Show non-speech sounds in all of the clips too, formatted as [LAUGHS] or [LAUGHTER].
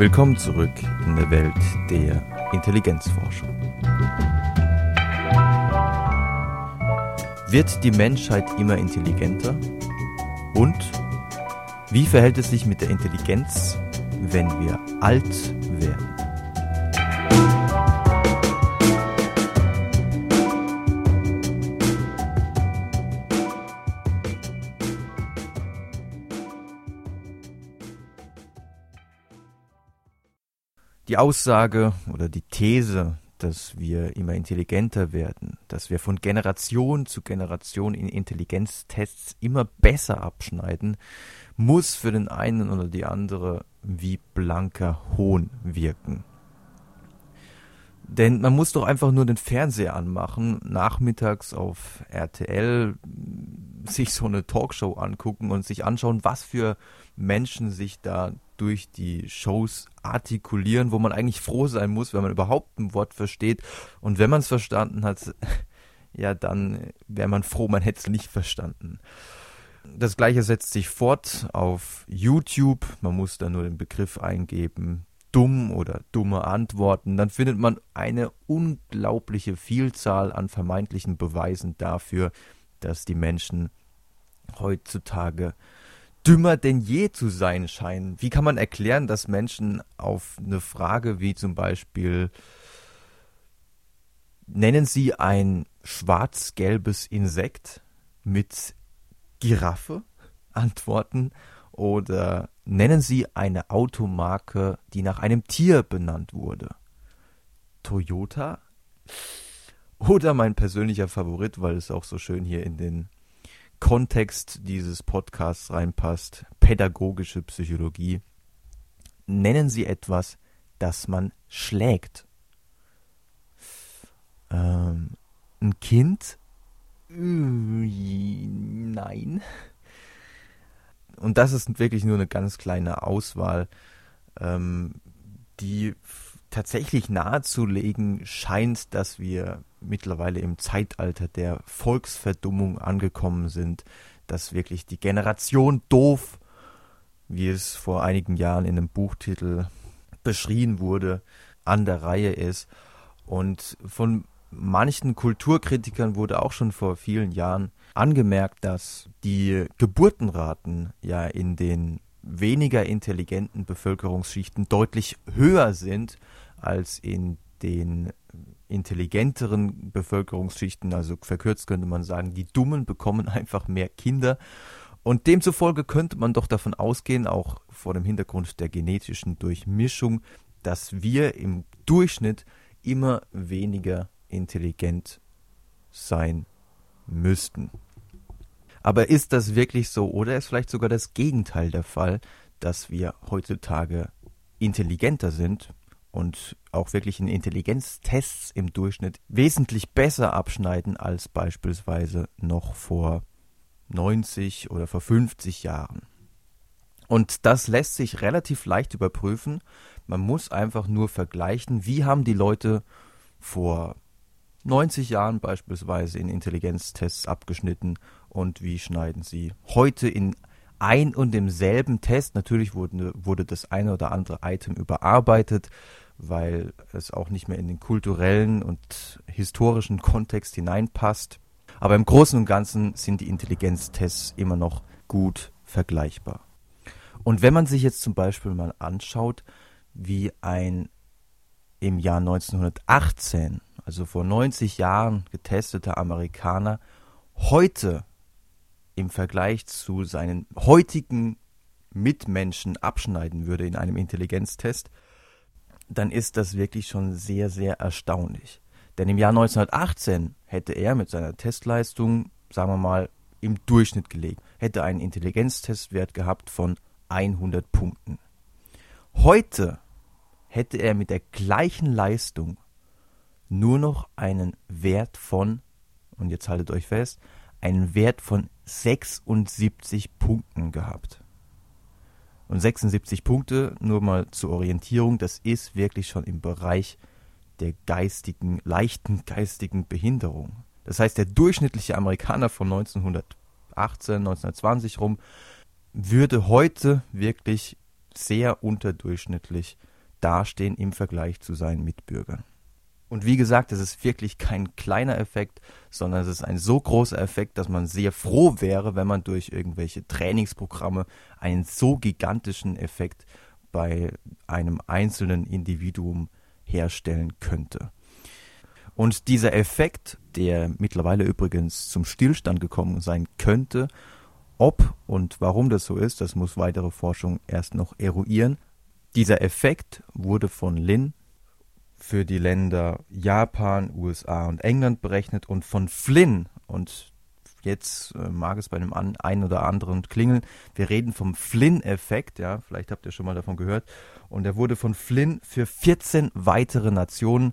Willkommen zurück in der Welt der Intelligenzforschung. Wird die Menschheit immer intelligenter? Und wie verhält es sich mit der Intelligenz, wenn wir alt werden? Die Aussage oder die These, dass wir immer intelligenter werden, dass wir von Generation zu Generation in Intelligenztests immer besser abschneiden, muss für den einen oder die andere wie blanker Hohn wirken. Denn man muss doch einfach nur den Fernseher anmachen, nachmittags auf RTL sich so eine Talkshow angucken und sich anschauen, was für Menschen sich da durch die Shows artikulieren, wo man eigentlich froh sein muss, wenn man überhaupt ein Wort versteht. Und wenn man es verstanden hat, [LAUGHS] ja, dann wäre man froh, man hätte es nicht verstanden. Das gleiche setzt sich fort auf YouTube. Man muss da nur den Begriff eingeben, dumm oder dumme Antworten. Dann findet man eine unglaubliche Vielzahl an vermeintlichen Beweisen dafür, dass die Menschen heutzutage dümmer denn je zu sein scheinen. Wie kann man erklären, dass Menschen auf eine Frage wie zum Beispiel nennen Sie ein schwarz-gelbes Insekt mit Giraffe antworten oder nennen Sie eine Automarke, die nach einem Tier benannt wurde? Toyota? Oder mein persönlicher Favorit, weil es auch so schön hier in den Kontext dieses Podcasts reinpasst, pädagogische Psychologie, nennen Sie etwas, das man schlägt. Ähm, ein Kind? Nein. Und das ist wirklich nur eine ganz kleine Auswahl, ähm, die tatsächlich nahezulegen scheint, dass wir mittlerweile im Zeitalter der Volksverdummung angekommen sind, dass wirklich die Generation doof, wie es vor einigen Jahren in einem Buchtitel beschrien wurde, an der Reihe ist. Und von manchen Kulturkritikern wurde auch schon vor vielen Jahren angemerkt, dass die Geburtenraten ja in den weniger intelligenten Bevölkerungsschichten deutlich höher sind als in den intelligenteren Bevölkerungsschichten, also verkürzt könnte man sagen, die Dummen bekommen [LAUGHS] einfach mehr Kinder. Und demzufolge könnte man doch davon ausgehen, auch vor dem Hintergrund der genetischen Durchmischung, dass wir im Durchschnitt immer weniger intelligent sein müssten. Aber ist das wirklich so oder ist vielleicht sogar das Gegenteil der Fall, dass wir heutzutage intelligenter sind und auch wirklich in Intelligenztests im Durchschnitt wesentlich besser abschneiden als beispielsweise noch vor 90 oder vor 50 Jahren. Und das lässt sich relativ leicht überprüfen. Man muss einfach nur vergleichen, wie haben die Leute vor 90 Jahren beispielsweise in Intelligenztests abgeschnitten und wie schneiden sie heute in ein und demselben Test. Natürlich wurde, wurde das eine oder andere Item überarbeitet, weil es auch nicht mehr in den kulturellen und historischen Kontext hineinpasst. Aber im Großen und Ganzen sind die Intelligenztests immer noch gut vergleichbar. Und wenn man sich jetzt zum Beispiel mal anschaut, wie ein im Jahr 1918, also vor 90 Jahren getesteter Amerikaner, heute im Vergleich zu seinen heutigen Mitmenschen abschneiden würde in einem Intelligenztest, dann ist das wirklich schon sehr, sehr erstaunlich. Denn im Jahr 1918 hätte er mit seiner Testleistung, sagen wir mal, im Durchschnitt gelegen, hätte einen Intelligenztestwert gehabt von 100 Punkten. Heute hätte er mit der gleichen Leistung nur noch einen Wert von, und jetzt haltet euch fest, einen Wert von 76 Punkten gehabt. Und 76 Punkte, nur mal zur Orientierung, das ist wirklich schon im Bereich der geistigen, leichten geistigen Behinderung. Das heißt, der durchschnittliche Amerikaner von 1918, 1920 rum würde heute wirklich sehr unterdurchschnittlich dastehen im Vergleich zu seinen Mitbürgern. Und wie gesagt, es ist wirklich kein kleiner Effekt, sondern es ist ein so großer Effekt, dass man sehr froh wäre, wenn man durch irgendwelche Trainingsprogramme einen so gigantischen Effekt bei einem einzelnen Individuum herstellen könnte. Und dieser Effekt, der mittlerweile übrigens zum Stillstand gekommen sein könnte, ob und warum das so ist, das muss weitere Forschung erst noch eruieren. Dieser Effekt wurde von Lin für die Länder Japan, USA und England berechnet und von Flynn und jetzt äh, mag es bei dem an, einen oder anderen klingeln. Wir reden vom Flynn-Effekt, ja, vielleicht habt ihr schon mal davon gehört. Und er wurde von Flynn für 14 weitere Nationen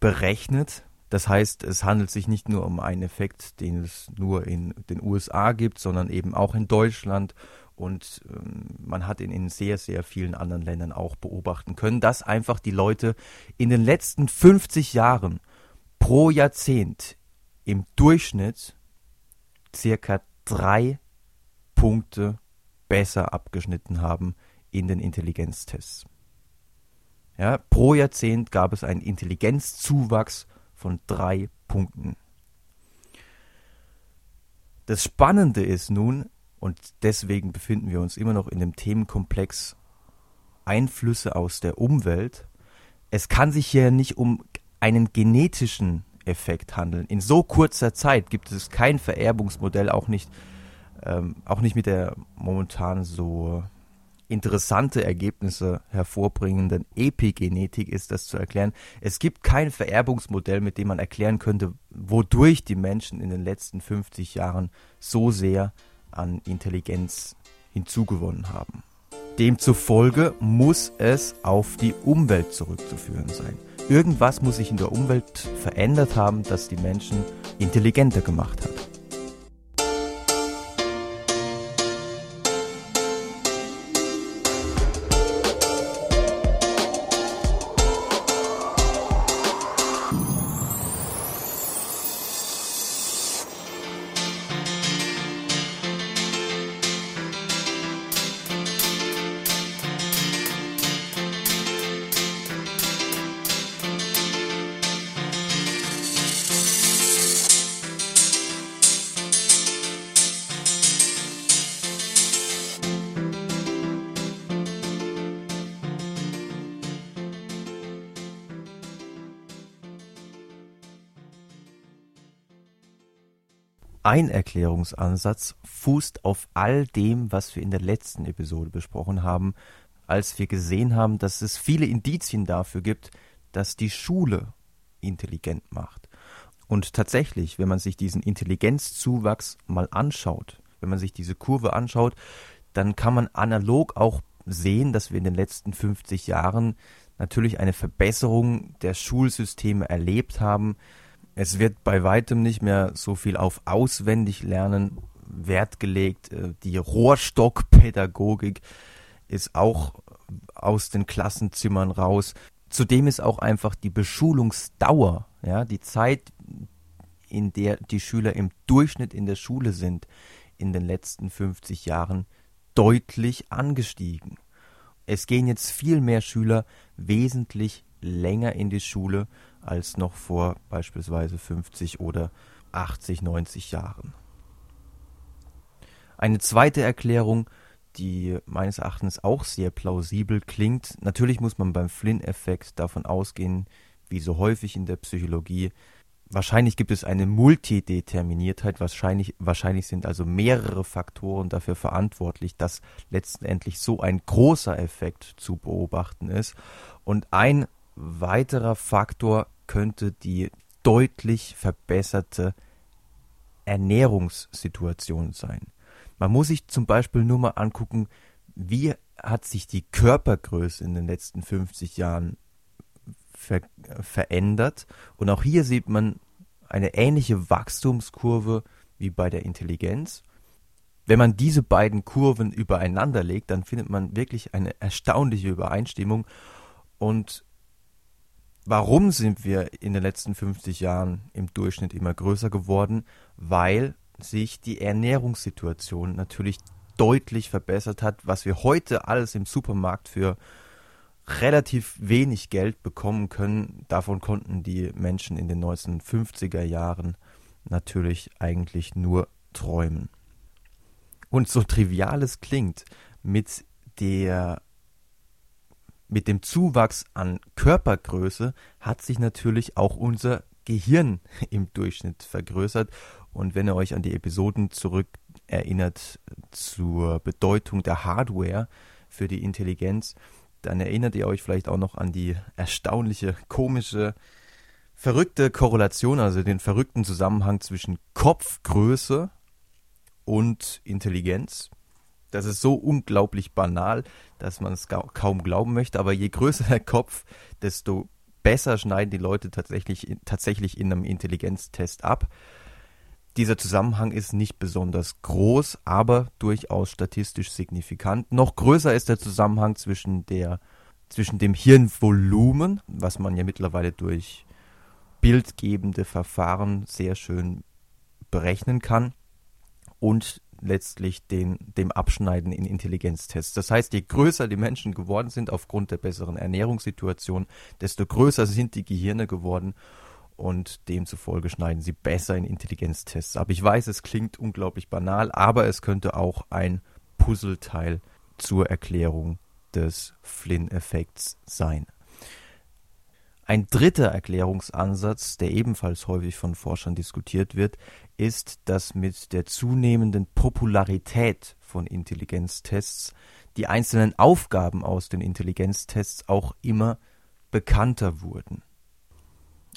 berechnet. Das heißt, es handelt sich nicht nur um einen Effekt, den es nur in den USA gibt, sondern eben auch in Deutschland und ähm, man hat ihn in sehr, sehr vielen anderen Ländern auch beobachten können, dass einfach die Leute in den letzten 50 Jahren pro Jahrzehnt im Durchschnitt circa drei Punkte besser abgeschnitten haben in den Intelligenztests. Ja, pro Jahrzehnt gab es einen Intelligenzzuwachs von drei Punkten. Das Spannende ist nun, und deswegen befinden wir uns immer noch in dem Themenkomplex Einflüsse aus der Umwelt. Es kann sich hier nicht um einen genetischen Effekt handeln. In so kurzer Zeit gibt es kein Vererbungsmodell, auch nicht, ähm, auch nicht mit der momentan so interessante Ergebnisse hervorbringenden Epigenetik ist das zu erklären. Es gibt kein Vererbungsmodell, mit dem man erklären könnte, wodurch die Menschen in den letzten 50 Jahren so sehr an Intelligenz hinzugewonnen haben. Demzufolge muss es auf die Umwelt zurückzuführen sein. Irgendwas muss sich in der Umwelt verändert haben, das die Menschen intelligenter gemacht hat. Ein Erklärungsansatz fußt auf all dem, was wir in der letzten Episode besprochen haben, als wir gesehen haben, dass es viele Indizien dafür gibt, dass die Schule intelligent macht. Und tatsächlich, wenn man sich diesen Intelligenzzuwachs mal anschaut, wenn man sich diese Kurve anschaut, dann kann man analog auch sehen, dass wir in den letzten 50 Jahren natürlich eine Verbesserung der Schulsysteme erlebt haben, es wird bei weitem nicht mehr so viel auf auswendig lernen Wert gelegt. Äh, die Rohrstockpädagogik ist auch aus den Klassenzimmern raus. Zudem ist auch einfach die Beschulungsdauer, ja, die Zeit, in der die Schüler im Durchschnitt in der Schule sind, in den letzten 50 Jahren deutlich angestiegen. Es gehen jetzt viel mehr Schüler wesentlich länger in die Schule als noch vor beispielsweise 50 oder 80, 90 Jahren. Eine zweite Erklärung, die meines Erachtens auch sehr plausibel klingt. Natürlich muss man beim Flynn-Effekt davon ausgehen, wie so häufig in der Psychologie, wahrscheinlich gibt es eine Multideterminiertheit, wahrscheinlich, wahrscheinlich sind also mehrere Faktoren dafür verantwortlich, dass letztendlich so ein großer Effekt zu beobachten ist. Und ein weiterer Faktor könnte die deutlich verbesserte Ernährungssituation sein. Man muss sich zum Beispiel nur mal angucken, wie hat sich die Körpergröße in den letzten 50 Jahren ver verändert. Und auch hier sieht man eine ähnliche Wachstumskurve wie bei der Intelligenz. Wenn man diese beiden Kurven übereinander legt, dann findet man wirklich eine erstaunliche Übereinstimmung. Und Warum sind wir in den letzten 50 Jahren im Durchschnitt immer größer geworden? Weil sich die Ernährungssituation natürlich deutlich verbessert hat, was wir heute alles im Supermarkt für relativ wenig Geld bekommen können. Davon konnten die Menschen in den 1950er Jahren natürlich eigentlich nur träumen. Und so trivial es klingt, mit der mit dem Zuwachs an Körpergröße hat sich natürlich auch unser Gehirn [LAUGHS] im Durchschnitt vergrößert. Und wenn ihr euch an die Episoden zurück erinnert zur Bedeutung der Hardware für die Intelligenz, dann erinnert ihr euch vielleicht auch noch an die erstaunliche, komische, verrückte Korrelation, also den verrückten Zusammenhang zwischen Kopfgröße und Intelligenz. Das ist so unglaublich banal, dass man es kaum glauben möchte, aber je größer der Kopf, desto besser schneiden die Leute tatsächlich, tatsächlich in einem Intelligenztest ab. Dieser Zusammenhang ist nicht besonders groß, aber durchaus statistisch signifikant. Noch größer ist der Zusammenhang zwischen der zwischen dem Hirnvolumen, was man ja mittlerweile durch bildgebende Verfahren sehr schön berechnen kann, und letztlich den, dem Abschneiden in Intelligenztests. Das heißt, je größer die Menschen geworden sind aufgrund der besseren Ernährungssituation, desto größer sind die Gehirne geworden und demzufolge schneiden sie besser in Intelligenztests ab. Ich weiß, es klingt unglaublich banal, aber es könnte auch ein Puzzleteil zur Erklärung des Flynn-Effekts sein. Ein dritter Erklärungsansatz, der ebenfalls häufig von Forschern diskutiert wird, ist, dass mit der zunehmenden Popularität von Intelligenztests die einzelnen Aufgaben aus den Intelligenztests auch immer bekannter wurden.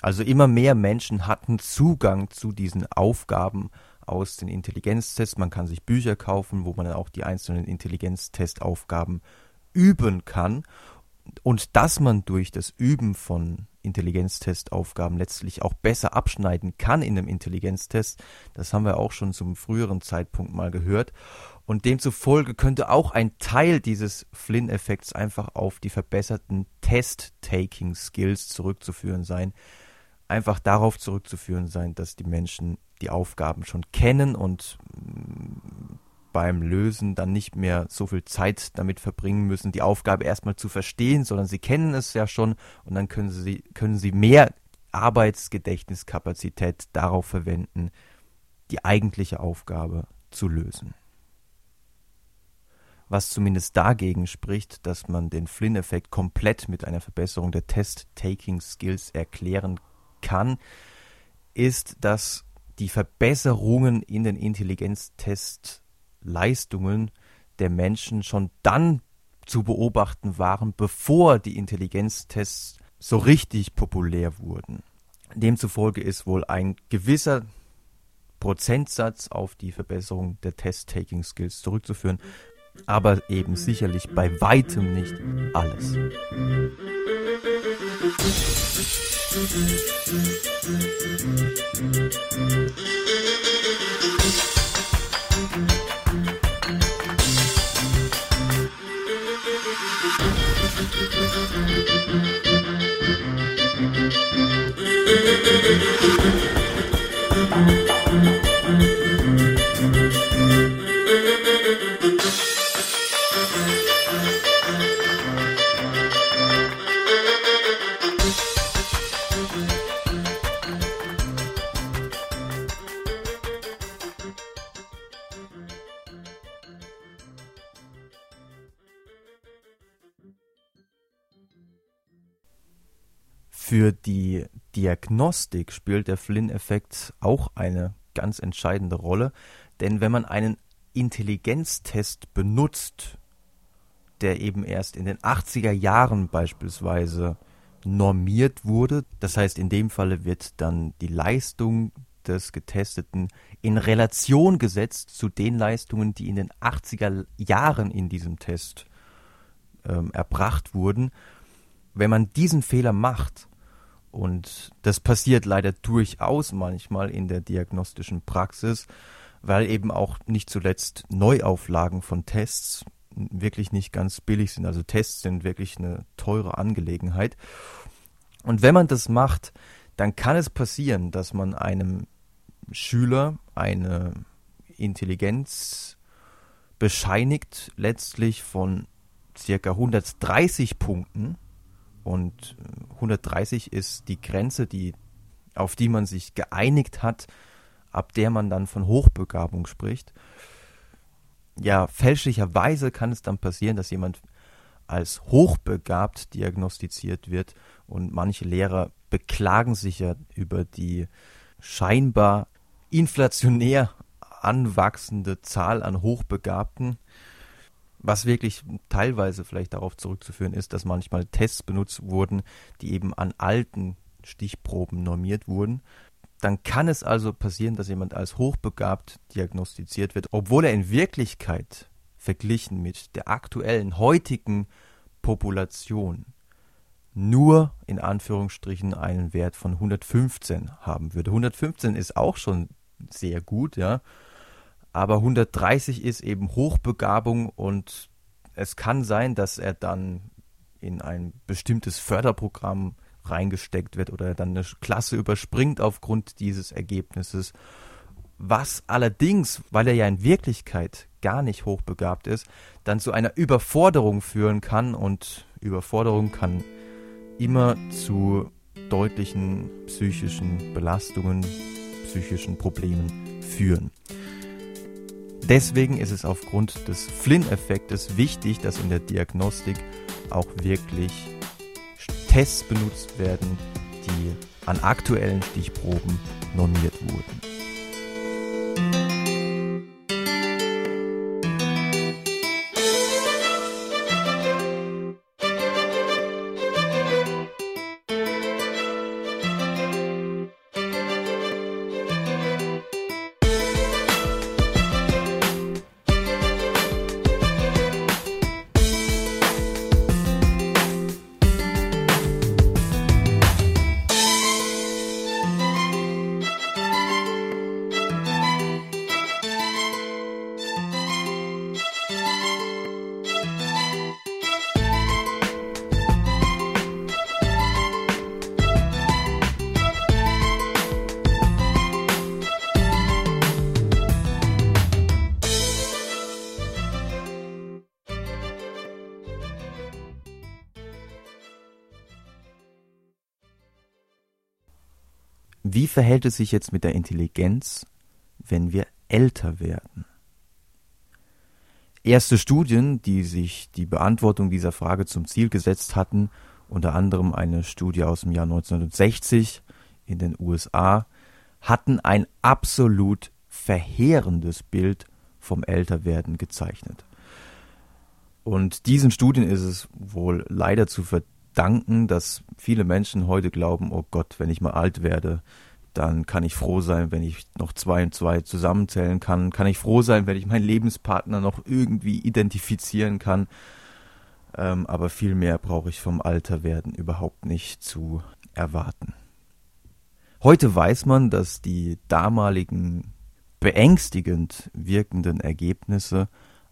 Also immer mehr Menschen hatten Zugang zu diesen Aufgaben aus den Intelligenztests. Man kann sich Bücher kaufen, wo man dann auch die einzelnen Intelligenztestaufgaben üben kann und dass man durch das Üben von Intelligenztestaufgaben letztlich auch besser abschneiden kann in einem Intelligenztest, das haben wir auch schon zum früheren Zeitpunkt mal gehört. Und demzufolge könnte auch ein Teil dieses Flynn-Effekts einfach auf die verbesserten Test-Taking-Skills zurückzuführen sein. Einfach darauf zurückzuführen sein, dass die Menschen die Aufgaben schon kennen und beim Lösen dann nicht mehr so viel Zeit damit verbringen müssen, die Aufgabe erstmal zu verstehen, sondern sie kennen es ja schon und dann können sie, können sie mehr Arbeitsgedächtniskapazität darauf verwenden, die eigentliche Aufgabe zu lösen. Was zumindest dagegen spricht, dass man den Flynn-Effekt komplett mit einer Verbesserung der Test-Taking-Skills erklären kann, ist, dass die Verbesserungen in den Intelligenztests Leistungen der Menschen schon dann zu beobachten waren, bevor die Intelligenztests so richtig populär wurden. Demzufolge ist wohl ein gewisser Prozentsatz auf die Verbesserung der Test-Taking-Skills zurückzuführen, aber eben sicherlich bei weitem nicht alles. Für Diagnostik spielt der Flynn-Effekt auch eine ganz entscheidende Rolle, denn wenn man einen Intelligenztest benutzt, der eben erst in den 80er Jahren beispielsweise normiert wurde, das heißt in dem Falle wird dann die Leistung des Getesteten in Relation gesetzt zu den Leistungen, die in den 80er Jahren in diesem Test ähm, erbracht wurden. Wenn man diesen Fehler macht, und das passiert leider durchaus manchmal in der diagnostischen Praxis, weil eben auch nicht zuletzt Neuauflagen von Tests wirklich nicht ganz billig sind. Also Tests sind wirklich eine teure Angelegenheit. Und wenn man das macht, dann kann es passieren, dass man einem Schüler eine Intelligenz bescheinigt, letztlich von circa 130 Punkten und 130 ist die Grenze, die, auf die man sich geeinigt hat, ab der man dann von Hochbegabung spricht. Ja, fälschlicherweise kann es dann passieren, dass jemand als hochbegabt diagnostiziert wird und manche Lehrer beklagen sich ja über die scheinbar inflationär anwachsende Zahl an Hochbegabten, was wirklich teilweise vielleicht darauf zurückzuführen ist, dass manchmal Tests benutzt wurden, die eben an alten Stichproben normiert wurden. Dann kann es also passieren, dass jemand als hochbegabt diagnostiziert wird, obwohl er in Wirklichkeit verglichen mit der aktuellen heutigen Population nur in Anführungsstrichen einen Wert von 115 haben würde. 115 ist auch schon sehr gut, ja. Aber 130 ist eben Hochbegabung und es kann sein, dass er dann in ein bestimmtes Förderprogramm reingesteckt wird oder er dann eine Klasse überspringt aufgrund dieses Ergebnisses. Was allerdings, weil er ja in Wirklichkeit gar nicht hochbegabt ist, dann zu einer Überforderung führen kann und Überforderung kann immer zu deutlichen psychischen Belastungen, psychischen Problemen führen. Deswegen ist es aufgrund des Flynn-Effektes wichtig, dass in der Diagnostik auch wirklich Tests benutzt werden, die an aktuellen Stichproben normiert wurden. Wie verhält es sich jetzt mit der Intelligenz, wenn wir älter werden? Erste Studien, die sich die Beantwortung dieser Frage zum Ziel gesetzt hatten, unter anderem eine Studie aus dem Jahr 1960 in den USA, hatten ein absolut verheerendes Bild vom Älterwerden gezeichnet. Und diesen Studien ist es wohl leider zu verdanken, danken, dass viele Menschen heute glauben, oh Gott, wenn ich mal alt werde, dann kann ich froh sein, wenn ich noch zwei und zwei zusammenzählen kann, kann ich froh sein, wenn ich meinen Lebenspartner noch irgendwie identifizieren kann. Ähm, aber viel mehr brauche ich vom Alterwerden überhaupt nicht zu erwarten. Heute weiß man, dass die damaligen beängstigend wirkenden Ergebnisse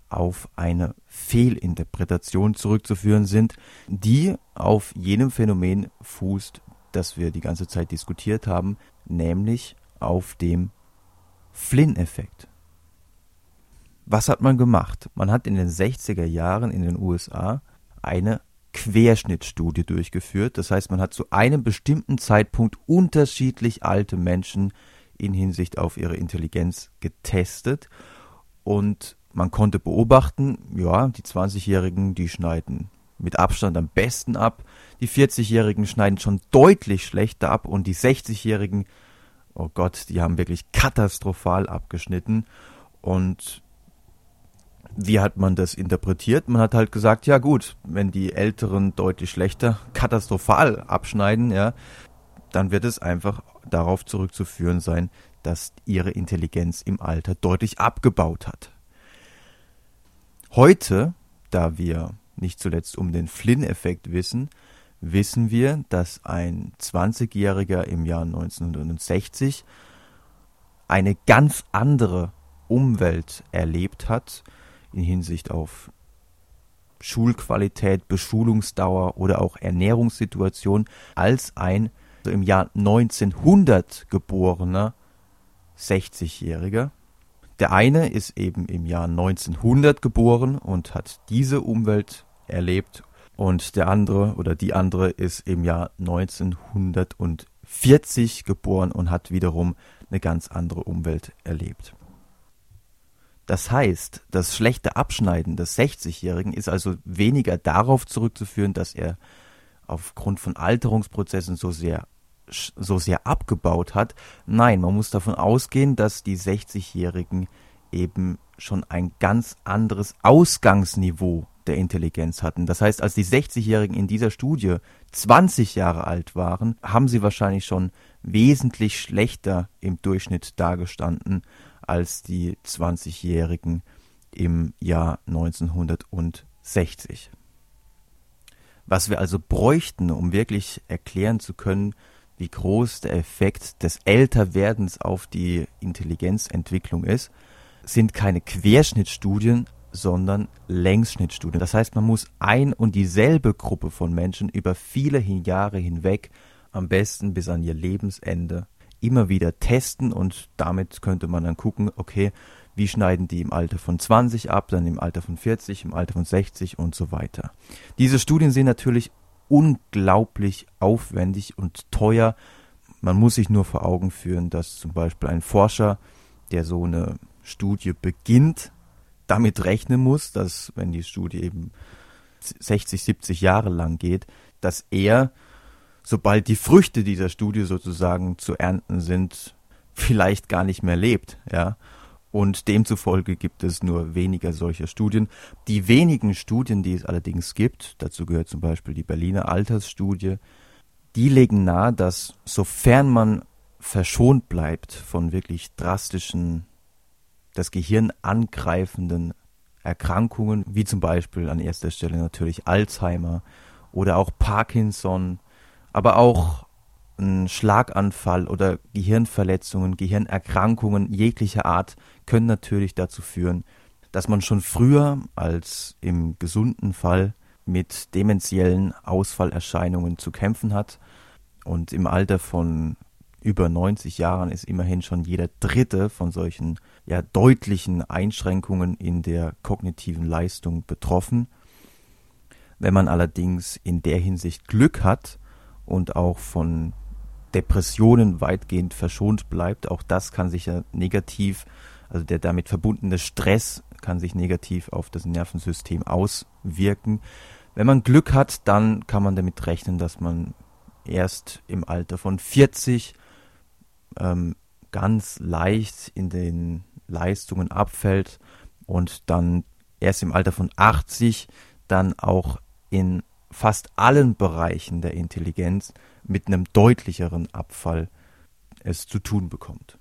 auf eine Fehlinterpretation zurückzuführen sind, die auf jenem Phänomen fußt, das wir die ganze Zeit diskutiert haben, nämlich auf dem Flynn-Effekt. Was hat man gemacht? Man hat in den 60er Jahren in den USA eine Querschnittstudie durchgeführt. Das heißt, man hat zu einem bestimmten Zeitpunkt unterschiedlich alte Menschen in Hinsicht auf ihre Intelligenz getestet und man konnte beobachten, ja, die 20-Jährigen, die schneiden mit Abstand am besten ab. Die 40-Jährigen schneiden schon deutlich schlechter ab und die 60-Jährigen, oh Gott, die haben wirklich katastrophal abgeschnitten. Und wie hat man das interpretiert? Man hat halt gesagt, ja gut, wenn die Älteren deutlich schlechter, katastrophal abschneiden, ja, dann wird es einfach darauf zurückzuführen sein, dass ihre Intelligenz im Alter deutlich abgebaut hat. Heute, da wir nicht zuletzt um den Flynn-Effekt wissen, wissen wir, dass ein 20-Jähriger im Jahr 1960 eine ganz andere Umwelt erlebt hat in Hinsicht auf Schulqualität, Beschulungsdauer oder auch Ernährungssituation als ein im Jahr 1900 geborener 60-Jähriger. Der eine ist eben im Jahr 1900 geboren und hat diese Umwelt erlebt und der andere oder die andere ist im Jahr 1940 geboren und hat wiederum eine ganz andere Umwelt erlebt. Das heißt, das schlechte Abschneiden des 60-Jährigen ist also weniger darauf zurückzuführen, dass er aufgrund von Alterungsprozessen so sehr so sehr abgebaut hat. Nein, man muss davon ausgehen, dass die 60-Jährigen eben schon ein ganz anderes Ausgangsniveau der Intelligenz hatten. Das heißt, als die 60-Jährigen in dieser Studie 20 Jahre alt waren, haben sie wahrscheinlich schon wesentlich schlechter im Durchschnitt dargestanden als die 20-Jährigen im Jahr 1960. Was wir also bräuchten, um wirklich erklären zu können, wie groß der Effekt des Älterwerdens auf die Intelligenzentwicklung ist, sind keine Querschnittstudien, sondern Längsschnittstudien. Das heißt, man muss ein und dieselbe Gruppe von Menschen über viele Jahre hinweg, am besten bis an ihr Lebensende, immer wieder testen und damit könnte man dann gucken, okay, wie schneiden die im Alter von 20 ab, dann im Alter von 40, im Alter von 60 und so weiter. Diese Studien sind natürlich unglaublich aufwendig und teuer. Man muss sich nur vor Augen führen, dass zum Beispiel ein Forscher, der so eine Studie beginnt, damit rechnen muss, dass wenn die Studie eben 60, 70 Jahre lang geht, dass er, sobald die Früchte dieser Studie sozusagen zu ernten sind, vielleicht gar nicht mehr lebt, ja. Und demzufolge gibt es nur weniger solcher Studien. Die wenigen Studien, die es allerdings gibt, dazu gehört zum Beispiel die Berliner Altersstudie, die legen nahe, dass sofern man verschont bleibt von wirklich drastischen das Gehirn angreifenden Erkrankungen, wie zum Beispiel an erster Stelle natürlich Alzheimer oder auch Parkinson, aber auch ein Schlaganfall oder Gehirnverletzungen, Gehirnerkrankungen jeglicher Art können natürlich dazu führen, dass man schon früher als im gesunden Fall mit dementiellen Ausfallerscheinungen zu kämpfen hat. Und im Alter von über 90 Jahren ist immerhin schon jeder dritte von solchen ja deutlichen Einschränkungen in der kognitiven Leistung betroffen. Wenn man allerdings in der Hinsicht Glück hat und auch von Depressionen weitgehend verschont bleibt, auch das kann sich ja negativ, also der damit verbundene Stress kann sich negativ auf das Nervensystem auswirken. Wenn man Glück hat, dann kann man damit rechnen, dass man erst im Alter von 40 ähm, ganz leicht in den Leistungen abfällt und dann erst im Alter von 80 dann auch in fast allen Bereichen der Intelligenz mit einem deutlicheren Abfall es zu tun bekommt.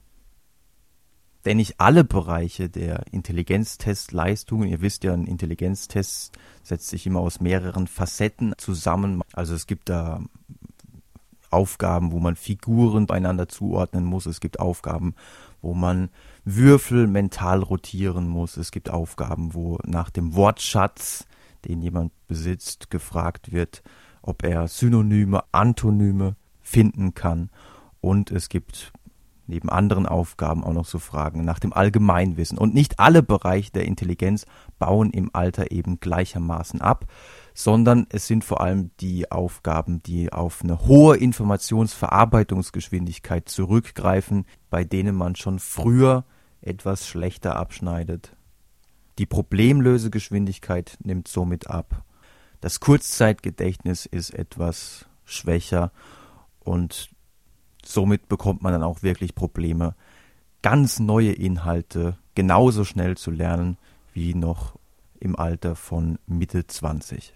Denn nicht alle Bereiche der Intelligenztestleistungen, ihr wisst ja, ein Intelligenztest setzt sich immer aus mehreren Facetten zusammen. Also es gibt da Aufgaben, wo man Figuren beieinander zuordnen muss. Es gibt Aufgaben, wo man Würfel mental rotieren muss. Es gibt Aufgaben, wo nach dem Wortschatz, den jemand besitzt, gefragt wird, ob er Synonyme, Antonyme finden kann. Und es gibt neben anderen Aufgaben auch noch so Fragen nach dem Allgemeinwissen. Und nicht alle Bereiche der Intelligenz bauen im Alter eben gleichermaßen ab, sondern es sind vor allem die Aufgaben, die auf eine hohe Informationsverarbeitungsgeschwindigkeit zurückgreifen, bei denen man schon früher etwas schlechter abschneidet. Die Problemlösegeschwindigkeit nimmt somit ab. Das Kurzzeitgedächtnis ist etwas schwächer und somit bekommt man dann auch wirklich Probleme, ganz neue Inhalte genauso schnell zu lernen wie noch im Alter von Mitte 20.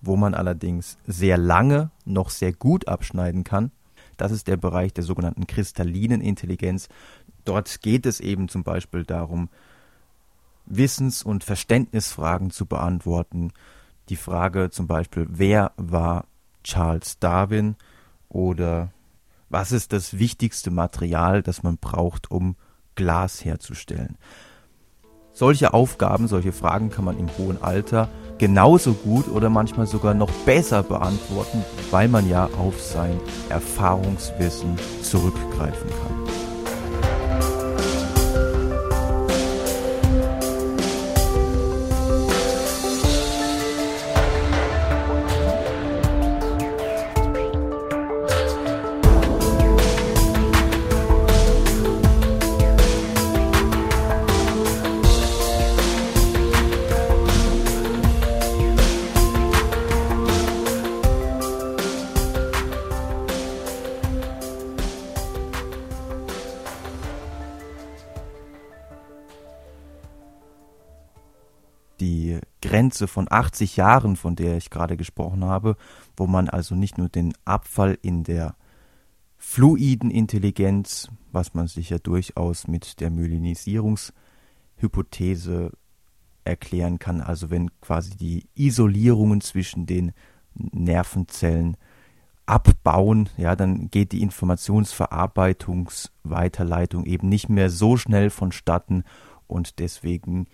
Wo man allerdings sehr lange noch sehr gut abschneiden kann, das ist der Bereich der sogenannten kristallinen Intelligenz. Dort geht es eben zum Beispiel darum, Wissens- und Verständnisfragen zu beantworten. Die Frage zum Beispiel, wer war Charles Darwin oder was ist das wichtigste Material, das man braucht, um Glas herzustellen. Solche Aufgaben, solche Fragen kann man im hohen Alter genauso gut oder manchmal sogar noch besser beantworten, weil man ja auf sein Erfahrungswissen zurückgreifen kann. Grenze von 80 Jahren, von der ich gerade gesprochen habe, wo man also nicht nur den Abfall in der fluiden Intelligenz, was man sich ja durchaus mit der Myelinisierungshypothese erklären kann, also wenn quasi die Isolierungen zwischen den Nervenzellen abbauen, ja, dann geht die Informationsverarbeitungsweiterleitung eben nicht mehr so schnell vonstatten und deswegen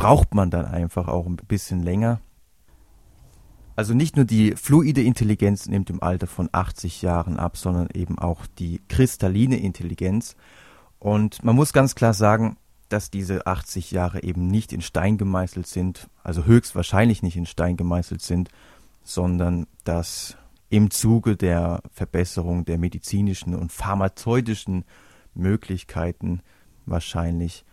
braucht man dann einfach auch ein bisschen länger. Also nicht nur die fluide Intelligenz nimmt im Alter von 80 Jahren ab, sondern eben auch die kristalline Intelligenz. Und man muss ganz klar sagen, dass diese 80 Jahre eben nicht in Stein gemeißelt sind, also höchstwahrscheinlich nicht in Stein gemeißelt sind, sondern dass im Zuge der Verbesserung der medizinischen und pharmazeutischen Möglichkeiten wahrscheinlich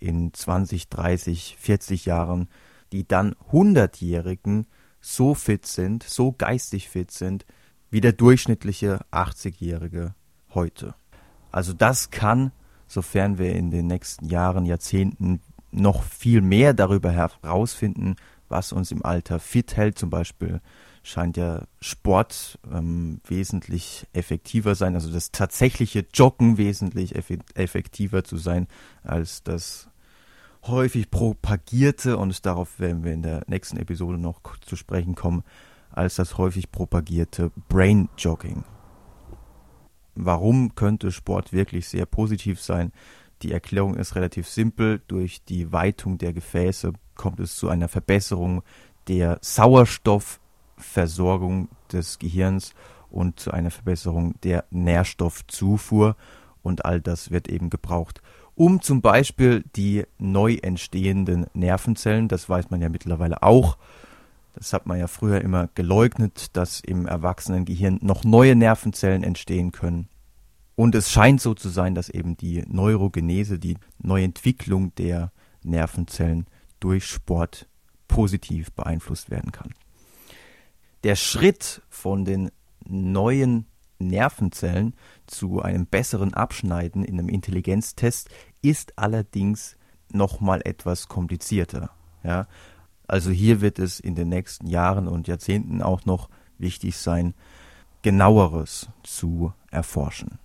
in 20, 30, 40 Jahren die dann 100-Jährigen so fit sind, so geistig fit sind, wie der durchschnittliche 80-Jährige heute. Also das kann, sofern wir in den nächsten Jahren, Jahrzehnten noch viel mehr darüber herausfinden, was uns im Alter fit hält, zum Beispiel scheint ja Sport ähm, wesentlich effektiver sein, also das tatsächliche Joggen wesentlich effektiver zu sein als das häufig propagierte, und darauf werden wir in der nächsten Episode noch zu sprechen kommen, als das häufig propagierte Brain Jogging. Warum könnte Sport wirklich sehr positiv sein? Die Erklärung ist relativ simpel. Durch die Weitung der Gefäße kommt es zu einer Verbesserung der Sauerstoffversorgung des Gehirns und zu einer Verbesserung der Nährstoffzufuhr. Und all das wird eben gebraucht, um zum Beispiel die neu entstehenden Nervenzellen, das weiß man ja mittlerweile auch, das hat man ja früher immer geleugnet, dass im Erwachsenengehirn noch neue Nervenzellen entstehen können. Und es scheint so zu sein, dass eben die Neurogenese, die Neuentwicklung der Nervenzellen durch Sport positiv beeinflusst werden kann. Der Schritt von den neuen Nervenzellen zu einem besseren Abschneiden in einem Intelligenztest ist allerdings nochmal etwas komplizierter. Ja? Also hier wird es in den nächsten Jahren und Jahrzehnten auch noch wichtig sein, genaueres zu erforschen.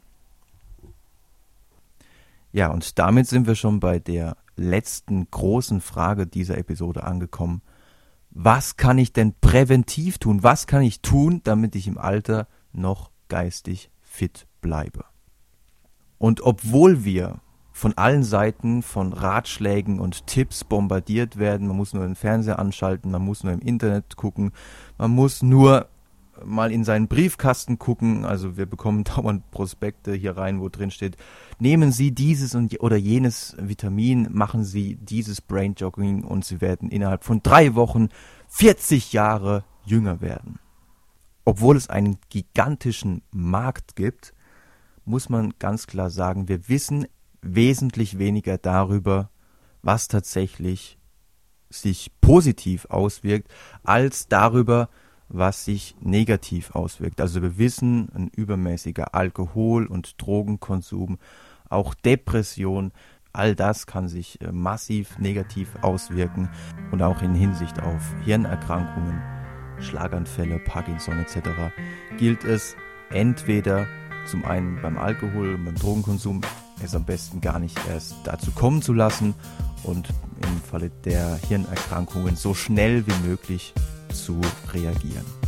Ja, und damit sind wir schon bei der letzten großen Frage dieser Episode angekommen. Was kann ich denn präventiv tun? Was kann ich tun, damit ich im Alter noch geistig fit bleibe? Und obwohl wir von allen Seiten von Ratschlägen und Tipps bombardiert werden. Man muss nur den Fernseher anschalten, man muss nur im Internet gucken, man muss nur mal in seinen Briefkasten gucken. Also wir bekommen [LAUGHS] dauernd Prospekte hier rein, wo drin steht, nehmen Sie dieses und oder jenes Vitamin, machen Sie dieses Brain Jogging und Sie werden innerhalb von drei Wochen 40 Jahre jünger werden. Obwohl es einen gigantischen Markt gibt, muss man ganz klar sagen, wir wissen wesentlich weniger darüber, was tatsächlich sich positiv auswirkt, als darüber, was sich negativ auswirkt. Also wir wissen, ein übermäßiger Alkohol- und Drogenkonsum, auch Depression, all das kann sich äh, massiv negativ auswirken und auch in Hinsicht auf Hirnerkrankungen, Schlaganfälle, Parkinson etc. gilt es entweder zum einen beim Alkohol und beim Drogenkonsum es am besten gar nicht erst dazu kommen zu lassen und im Falle der Hirnerkrankungen so schnell wie möglich zu reagieren.